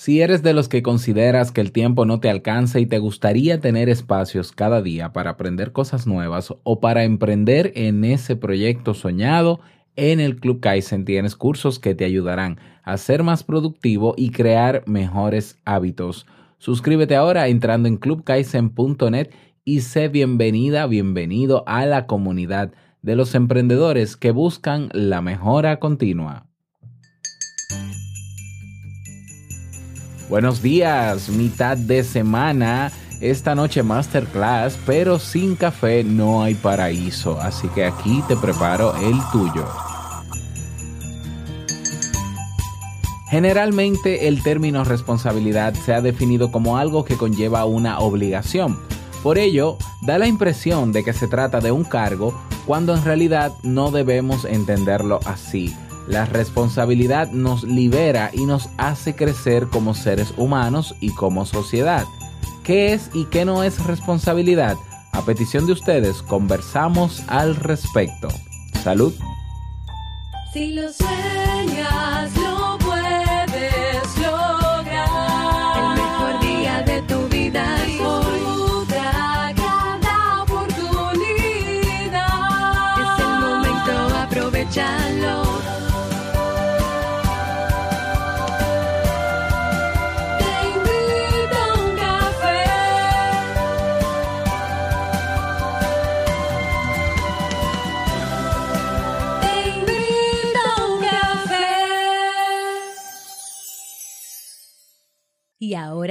Si eres de los que consideras que el tiempo no te alcanza y te gustaría tener espacios cada día para aprender cosas nuevas o para emprender en ese proyecto soñado, en el Club Kaizen tienes cursos que te ayudarán a ser más productivo y crear mejores hábitos. Suscríbete ahora entrando en clubkaizen.net y sé bienvenida, bienvenido a la comunidad de los emprendedores que buscan la mejora continua. Buenos días, mitad de semana. Esta noche masterclass, pero sin café no hay paraíso, así que aquí te preparo el tuyo. Generalmente el término responsabilidad se ha definido como algo que conlleva una obligación. Por ello, da la impresión de que se trata de un cargo cuando en realidad no debemos entenderlo así. La responsabilidad nos libera y nos hace crecer como seres humanos y como sociedad. ¿Qué es y qué no es responsabilidad? A petición de ustedes, conversamos al respecto. Salud.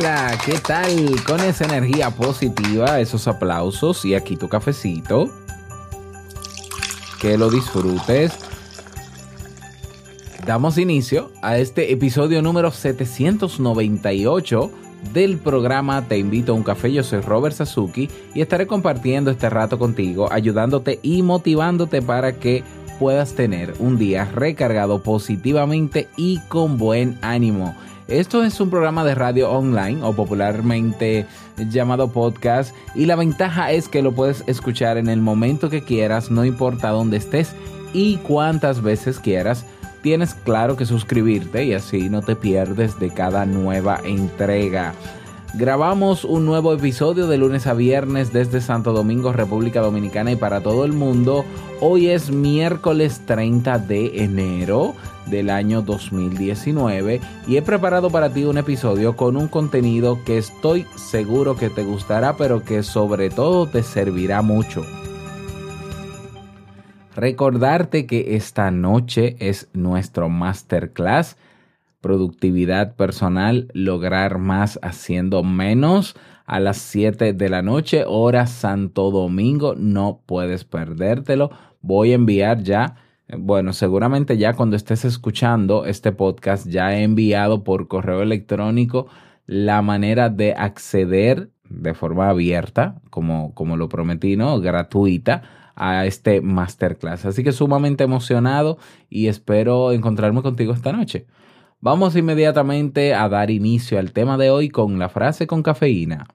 Hola, ¿qué tal? Con esa energía positiva, esos aplausos y aquí tu cafecito. Que lo disfrutes. Damos inicio a este episodio número 798 del programa Te invito a un café. Yo soy Robert Sasuki y estaré compartiendo este rato contigo, ayudándote y motivándote para que puedas tener un día recargado positivamente y con buen ánimo. Esto es un programa de radio online o popularmente llamado podcast y la ventaja es que lo puedes escuchar en el momento que quieras, no importa dónde estés y cuántas veces quieras. Tienes claro que suscribirte y así no te pierdes de cada nueva entrega. Grabamos un nuevo episodio de lunes a viernes desde Santo Domingo, República Dominicana y para todo el mundo. Hoy es miércoles 30 de enero del año 2019 y he preparado para ti un episodio con un contenido que estoy seguro que te gustará pero que sobre todo te servirá mucho. Recordarte que esta noche es nuestro masterclass productividad personal, lograr más haciendo menos a las 7 de la noche, hora Santo Domingo. No puedes perdértelo. Voy a enviar ya, bueno, seguramente ya cuando estés escuchando este podcast, ya he enviado por correo electrónico la manera de acceder de forma abierta, como, como lo prometí, ¿no? Gratuita a este masterclass. Así que sumamente emocionado y espero encontrarme contigo esta noche. Vamos inmediatamente a dar inicio al tema de hoy con la frase con cafeína.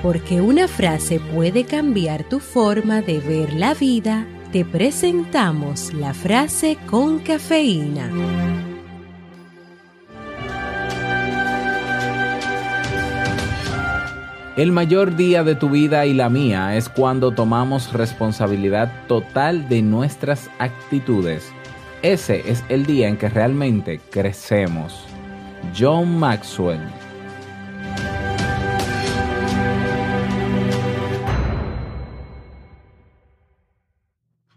Porque una frase puede cambiar tu forma de ver la vida, te presentamos la frase con cafeína. El mayor día de tu vida y la mía es cuando tomamos responsabilidad total de nuestras actitudes. Ese es el día en que realmente crecemos. John Maxwell.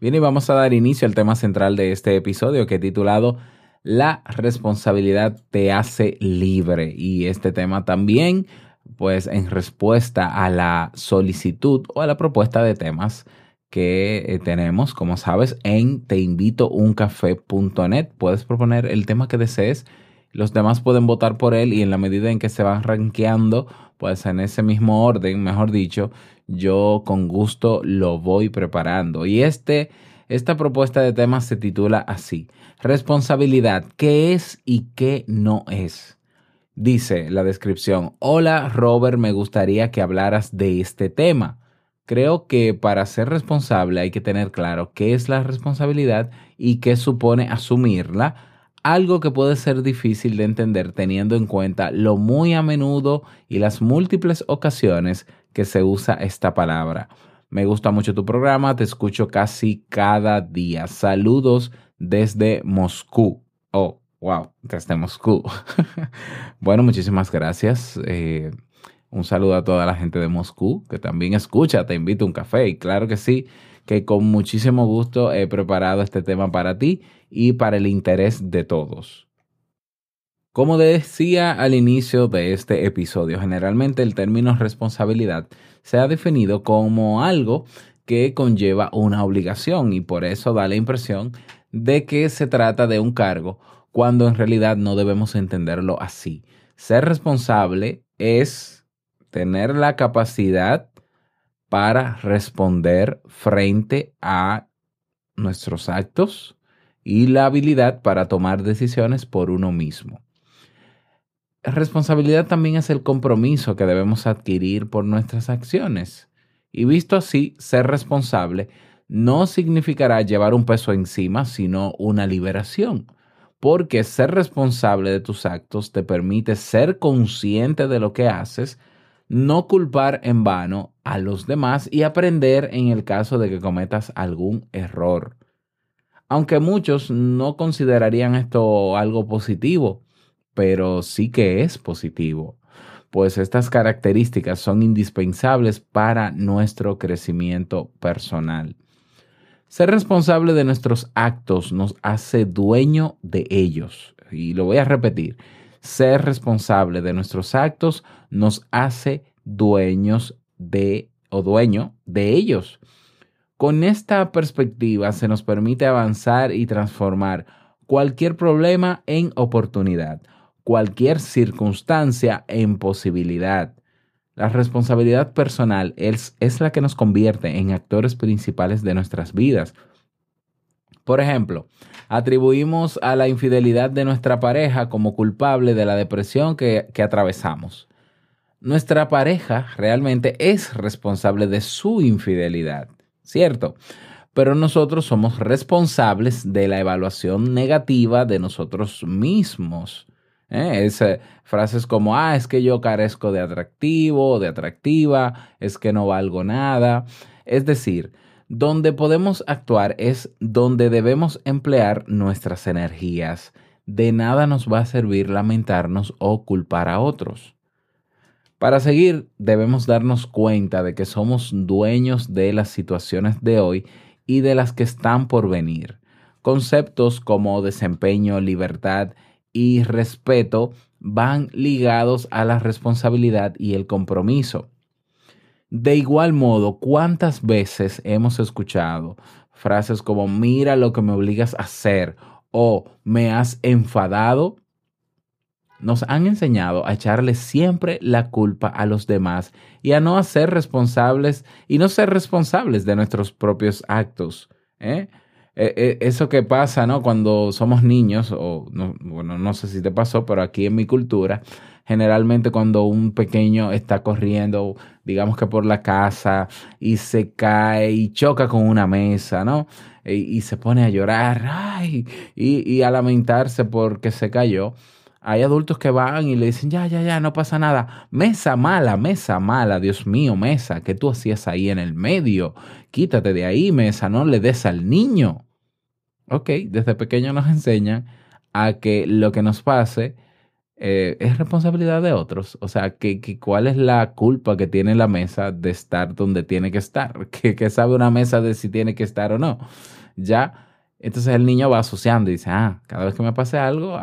Bien, y vamos a dar inicio al tema central de este episodio que he titulado La responsabilidad te hace libre. Y este tema también, pues en respuesta a la solicitud o a la propuesta de temas que eh, tenemos, como sabes, en teinvitouncafé.net. Puedes proponer el tema que desees. Los demás pueden votar por él y en la medida en que se van rankeando, pues en ese mismo orden, mejor dicho, yo con gusto lo voy preparando. Y este, esta propuesta de tema se titula así, responsabilidad, ¿qué es y qué no es? Dice la descripción, hola Robert, me gustaría que hablaras de este tema. Creo que para ser responsable hay que tener claro qué es la responsabilidad y qué supone asumirla, algo que puede ser difícil de entender teniendo en cuenta lo muy a menudo y las múltiples ocasiones que se usa esta palabra. Me gusta mucho tu programa, te escucho casi cada día. Saludos desde Moscú. Oh, wow, desde Moscú. bueno, muchísimas gracias. Eh, un saludo a toda la gente de Moscú que también escucha, te invito a un café. Y claro que sí, que con muchísimo gusto he preparado este tema para ti y para el interés de todos. Como decía al inicio de este episodio, generalmente el término responsabilidad se ha definido como algo que conlleva una obligación y por eso da la impresión de que se trata de un cargo cuando en realidad no debemos entenderlo así. Ser responsable es tener la capacidad para responder frente a nuestros actos y la habilidad para tomar decisiones por uno mismo. Responsabilidad también es el compromiso que debemos adquirir por nuestras acciones. Y visto así, ser responsable no significará llevar un peso encima, sino una liberación. Porque ser responsable de tus actos te permite ser consciente de lo que haces, no culpar en vano a los demás y aprender en el caso de que cometas algún error. Aunque muchos no considerarían esto algo positivo, pero sí que es positivo, pues estas características son indispensables para nuestro crecimiento personal. Ser responsable de nuestros actos nos hace dueño de ellos. Y lo voy a repetir. Ser responsable de nuestros actos nos hace dueños de o dueño de ellos. Con esta perspectiva se nos permite avanzar y transformar cualquier problema en oportunidad, cualquier circunstancia en posibilidad. La responsabilidad personal es, es, la que nos convierte en actores principales de nuestras vidas. Por ejemplo, atribuimos a la infidelidad de nuestra pareja como culpable de la depresión que, que atravesamos. Nuestra pareja realmente es responsable de su infidelidad, ¿cierto? Pero nosotros somos responsables de la evaluación negativa de nosotros mismos. ¿Eh? Es, eh, frases como, ah, es que yo carezco de atractivo de atractiva, es que no valgo nada. Es decir, donde podemos actuar es donde debemos emplear nuestras energías. De nada nos va a servir lamentarnos o culpar a otros. Para seguir, debemos darnos cuenta de que somos dueños de las situaciones de hoy y de las que están por venir. Conceptos como desempeño, libertad y respeto van ligados a la responsabilidad y el compromiso. De igual modo, ¿cuántas veces hemos escuchado frases como mira lo que me obligas a hacer o me has enfadado? Nos han enseñado a echarle siempre la culpa a los demás y a no hacer responsables y no ser responsables de nuestros propios actos. ¿eh? Eh, eh, eso que pasa, ¿no? Cuando somos niños, o no, bueno, no sé si te pasó, pero aquí en mi cultura, generalmente cuando un pequeño está corriendo, digamos que por la casa, y se cae y choca con una mesa, ¿no? Y, y se pone a llorar, ay, y, y a lamentarse porque se cayó. Hay adultos que van y le dicen, ya, ya, ya, no pasa nada. Mesa mala, mesa mala, Dios mío, mesa, ¿qué tú hacías ahí en el medio? Quítate de ahí, mesa, no le des al niño. Ok, desde pequeño nos enseñan a que lo que nos pase eh, es responsabilidad de otros. O sea, que, que, cuál es la culpa que tiene la mesa de estar donde tiene que estar. ¿Qué, sabe una mesa de si tiene que estar o no? Ya entonces el niño va asociando y dice, ah, cada vez que me pase algo,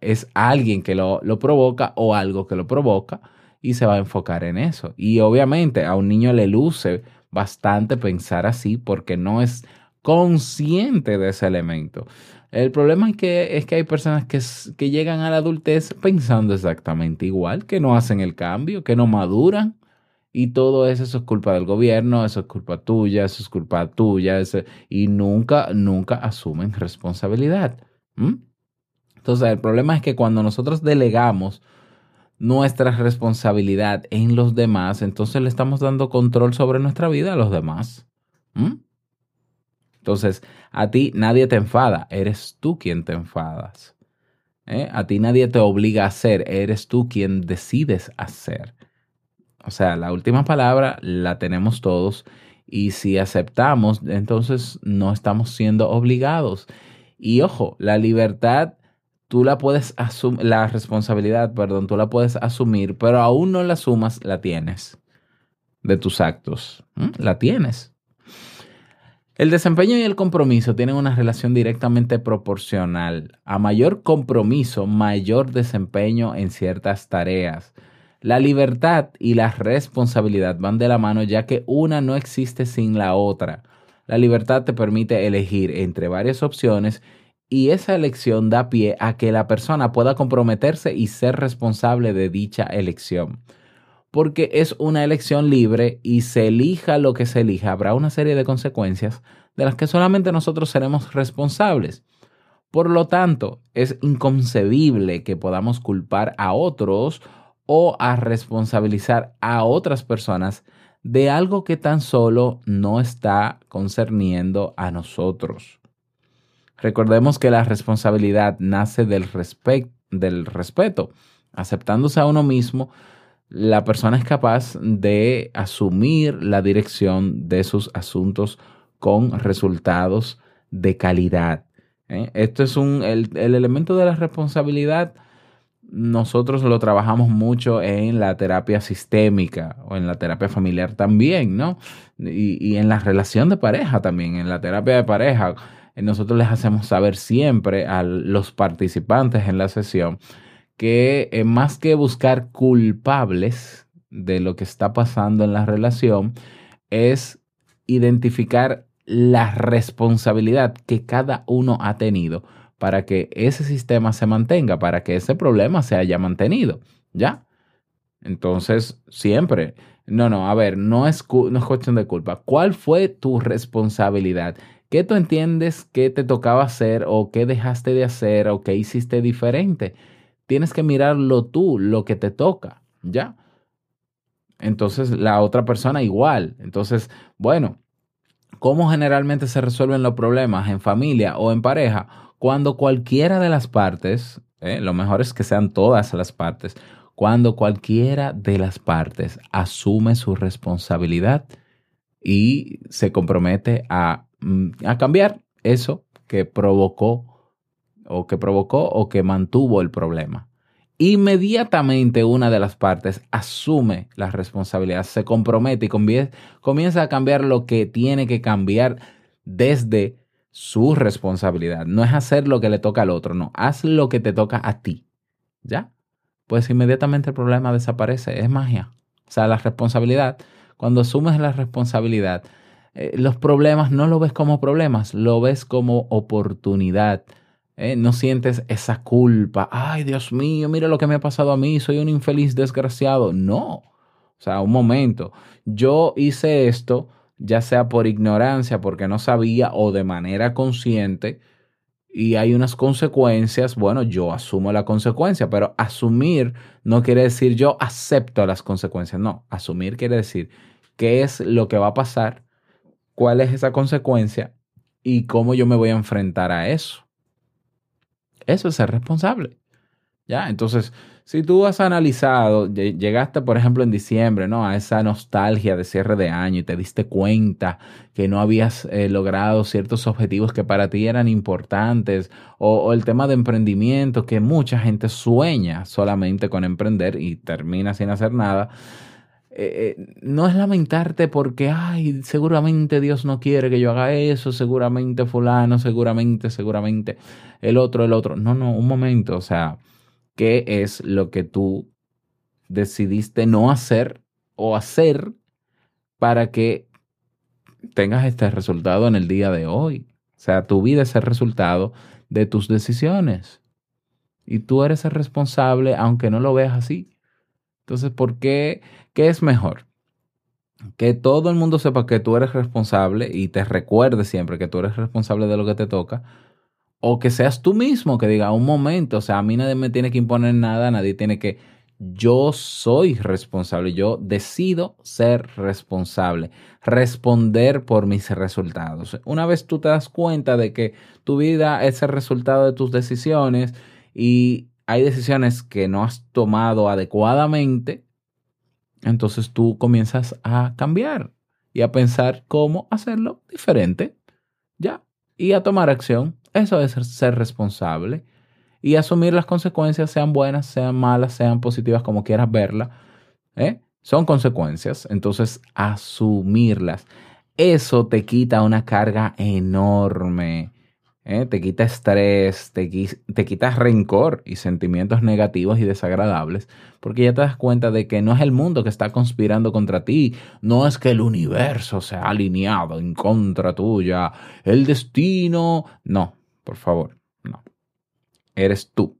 es alguien que lo, lo, provoca o algo que lo provoca y se va a enfocar en eso. Y obviamente a un niño le luce bastante pensar así porque no es consciente de ese elemento. El problema es que, es que hay personas que, que llegan a la adultez pensando exactamente igual, que no hacen el cambio, que no maduran. Y todo eso, es culpa del gobierno, eso es culpa tuya, eso es culpa tuya, y nunca, nunca asumen responsabilidad. Entonces, el problema es que cuando nosotros delegamos nuestra responsabilidad en los demás, entonces le estamos dando control sobre nuestra vida a los demás. Entonces, a ti nadie te enfada, eres tú quien te enfadas. ¿eh? A ti nadie te obliga a hacer, eres tú quien decides hacer. O sea, la última palabra la tenemos todos y si aceptamos, entonces no estamos siendo obligados. Y ojo, la libertad, tú la puedes asumir, la responsabilidad, perdón, tú la puedes asumir, pero aún no la asumas, la tienes de tus actos. La tienes. El desempeño y el compromiso tienen una relación directamente proporcional. A mayor compromiso, mayor desempeño en ciertas tareas. La libertad y la responsabilidad van de la mano ya que una no existe sin la otra. La libertad te permite elegir entre varias opciones y esa elección da pie a que la persona pueda comprometerse y ser responsable de dicha elección. Porque es una elección libre y se elija lo que se elija, habrá una serie de consecuencias de las que solamente nosotros seremos responsables. Por lo tanto, es inconcebible que podamos culpar a otros o a responsabilizar a otras personas de algo que tan solo no está concerniendo a nosotros. Recordemos que la responsabilidad nace del, respect- del respeto. Aceptándose a uno mismo, la persona es capaz de asumir la dirección de sus asuntos con resultados de calidad. ¿eh? Esto es un, el, el elemento de la responsabilidad nosotros lo trabajamos mucho en la terapia sistémica o en la terapia familiar también, ¿no? Y, y en la relación de pareja también, en la terapia de pareja, nosotros les hacemos saber siempre a los participantes en la sesión que eh, más que buscar culpables de lo que está pasando en la relación, es identificar la responsabilidad que cada uno ha tenido para que ese sistema se mantenga, para que ese problema se haya mantenido, ¿ya? Entonces, siempre, no, no, a ver, no es, no es cuestión de culpa. ¿Cuál fue tu responsabilidad? ¿Qué tú entiendes que te tocaba hacer o qué dejaste de hacer o qué hiciste diferente? Tienes que mirarlo tú, lo que te toca, ¿ya? Entonces, la otra persona igual. Entonces, bueno, ¿cómo generalmente se resuelven los problemas en familia o en pareja? Cuando cualquiera de las partes, ¿eh? lo mejor es que sean todas las partes, cuando cualquiera de las partes asume su responsabilidad y se compromete a, mm, a cambiar eso que provocó o que provocó o que mantuvo el problema. Inmediatamente una de las partes asume la responsabilidad, se compromete y comienza a cambiar lo que tiene que cambiar desde su responsabilidad. No es hacer lo que le toca al otro, no, haz lo que te toca a ti. ¿Ya? Pues inmediatamente el problema desaparece, es magia. O sea, la responsabilidad, cuando asumes la responsabilidad, eh, los problemas no lo ves como problemas, lo ves como oportunidad. ¿Eh? No sientes esa culpa. Ay, Dios mío, mira lo que me ha pasado a mí, soy un infeliz desgraciado. No. O sea, un momento. Yo hice esto, ya sea por ignorancia, porque no sabía o de manera consciente, y hay unas consecuencias, bueno, yo asumo la consecuencia, pero asumir no quiere decir yo acepto las consecuencias, no, asumir quiere decir qué es lo que va a pasar, cuál es esa consecuencia y cómo yo me voy a enfrentar a eso. Eso es ser responsable. ¿Ya? Entonces, si tú has analizado, lle- llegaste, por ejemplo, en diciembre, ¿no? A esa nostalgia de cierre de año y te diste cuenta que no habías eh, logrado ciertos objetivos que para ti eran importantes, o el tema de emprendimiento, que mucha gente sueña solamente con emprender y termina sin hacer nada. Eh, eh, no es lamentarte porque, ay, seguramente Dios no quiere que yo haga eso, seguramente fulano, seguramente, seguramente el otro, el otro. No, no, un momento, o sea, ¿qué es lo que tú decidiste no hacer o hacer para que tengas este resultado en el día de hoy. O sea, tu vida es el resultado de tus decisiones. Y tú eres el responsable, aunque no lo veas así. Entonces, ¿por qué? ¿Qué es mejor? Que todo el mundo sepa que tú eres responsable y te recuerde siempre que tú eres responsable de lo que te toca. O que seas tú mismo que diga un momento, o sea, a mí nadie me tiene que imponer nada, nadie tiene que yo soy responsable, yo decido ser responsable, responder por mis resultados. Una vez tú te das cuenta de que tu vida es el resultado de tus decisiones y hay decisiones que no has tomado adecuadamente, entonces tú comienzas a cambiar y a pensar cómo hacerlo diferente, ya, y a tomar acción. Eso es ser responsable y asumir las consecuencias, sean buenas, sean malas, sean positivas, como quieras verlas. ¿eh? Son consecuencias, entonces asumirlas. Eso te quita una carga enorme. ¿Eh? Te quita estrés, te, te quita rencor y sentimientos negativos y desagradables, porque ya te das cuenta de que no es el mundo que está conspirando contra ti, no es que el universo se ha alineado en contra tuya, el destino. No, por favor, no eres tú.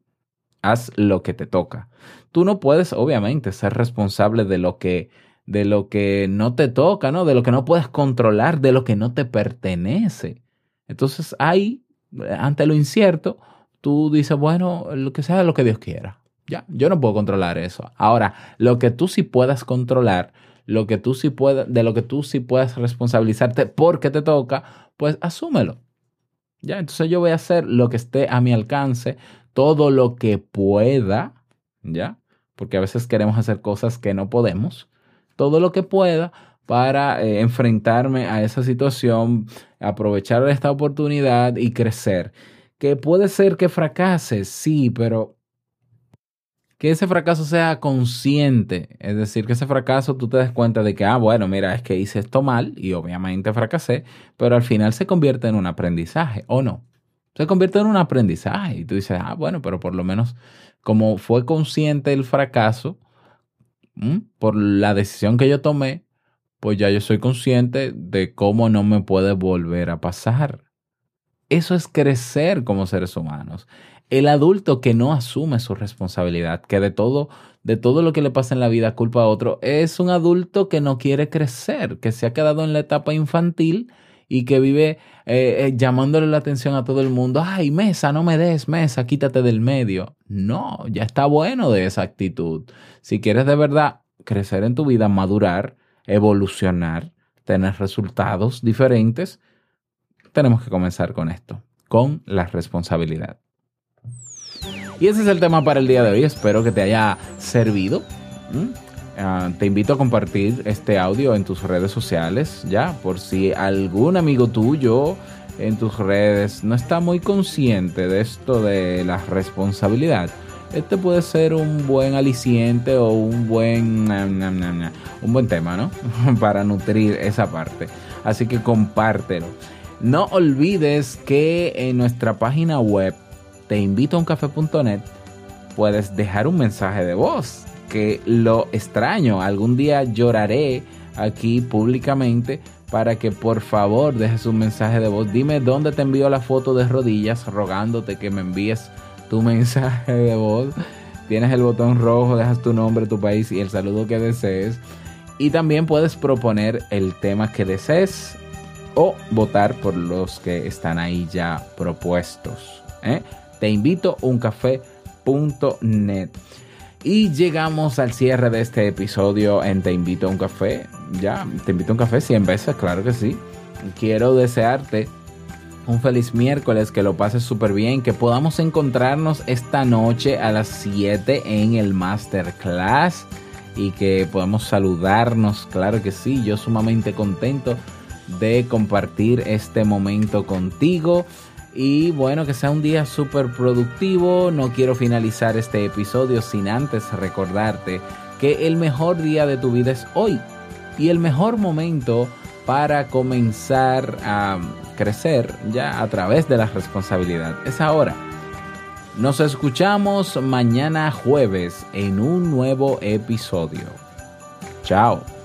Haz lo que te toca. Tú no puedes, obviamente, ser responsable de lo que de lo que no te toca, ¿no? De lo que no puedes controlar, de lo que no te pertenece. Entonces, ahí, ante lo incierto, tú dices, bueno, lo que sea lo que Dios quiera. Ya, yo no puedo controlar eso. Ahora, lo que tú sí puedas controlar, lo que tú sí puedas, de lo que tú sí puedas responsabilizarte porque te toca, pues asúmelo. Ya, entonces yo voy a hacer lo que esté a mi alcance, todo lo que pueda, ¿ya? Porque a veces queremos hacer cosas que no podemos, todo lo que pueda para eh, enfrentarme a esa situación, aprovechar esta oportunidad y crecer. Que puede ser que fracase, sí, pero que ese fracaso sea consciente, es decir, que ese fracaso tú te des cuenta de que, ah, bueno, mira, es que hice esto mal y obviamente fracasé, pero al final se convierte en un aprendizaje, ¿o no? Se convierte en un aprendizaje y tú dices, ah, bueno, pero por lo menos como fue consciente el fracaso por la decisión que yo tomé, pues ya yo soy consciente de cómo no me puede volver a pasar. Eso es crecer como seres humanos. El adulto que no asume su responsabilidad, que de todo, de todo lo que le pasa en la vida culpa a otro, es un adulto que no quiere crecer, que se ha quedado en la etapa infantil y que vive eh, eh, llamándole la atención a todo el mundo. Ay, mesa, no me des, mesa, quítate del medio. No, ya está bueno de esa actitud. Si quieres de verdad crecer en tu vida, madurar, evolucionar, tener resultados diferentes, tenemos que comenzar con esto, con la responsabilidad. Y ese es el tema para el día de hoy. Espero que te haya servido. Ah, te invito a compartir este audio en tus redes sociales, ya, por si algún amigo tuyo en tus redes no está muy consciente de esto de la responsabilidad. Este puede ser un buen aliciente o un buen, un buen tema, ¿no? Para nutrir esa parte. Así que compártelo. No olvides que en nuestra página web teinvitouncafe.net puedes dejar un mensaje de voz que lo extraño. Algún día lloraré aquí públicamente para que por favor dejes un mensaje de voz. Dime dónde te envío la foto de rodillas rogándote que me envíes tu mensaje de voz. Tienes el botón rojo, dejas tu nombre, tu país y el saludo que desees. Y también puedes proponer el tema que desees o votar por los que están ahí ya propuestos. ¿eh? Te invito a uncafé.net. Y llegamos al cierre de este episodio en Te invito a un café. Ya, te invito a un café 100 veces, claro que sí. Quiero desearte un feliz miércoles, que lo pases súper bien, que podamos encontrarnos esta noche a las 7 en el Masterclass y que podamos saludarnos, claro que sí, yo sumamente contento de compartir este momento contigo. Y bueno, que sea un día súper productivo. No quiero finalizar este episodio sin antes recordarte que el mejor día de tu vida es hoy. Y el mejor momento para comenzar a crecer ya a través de la responsabilidad es ahora. Nos escuchamos mañana jueves en un nuevo episodio. Chao.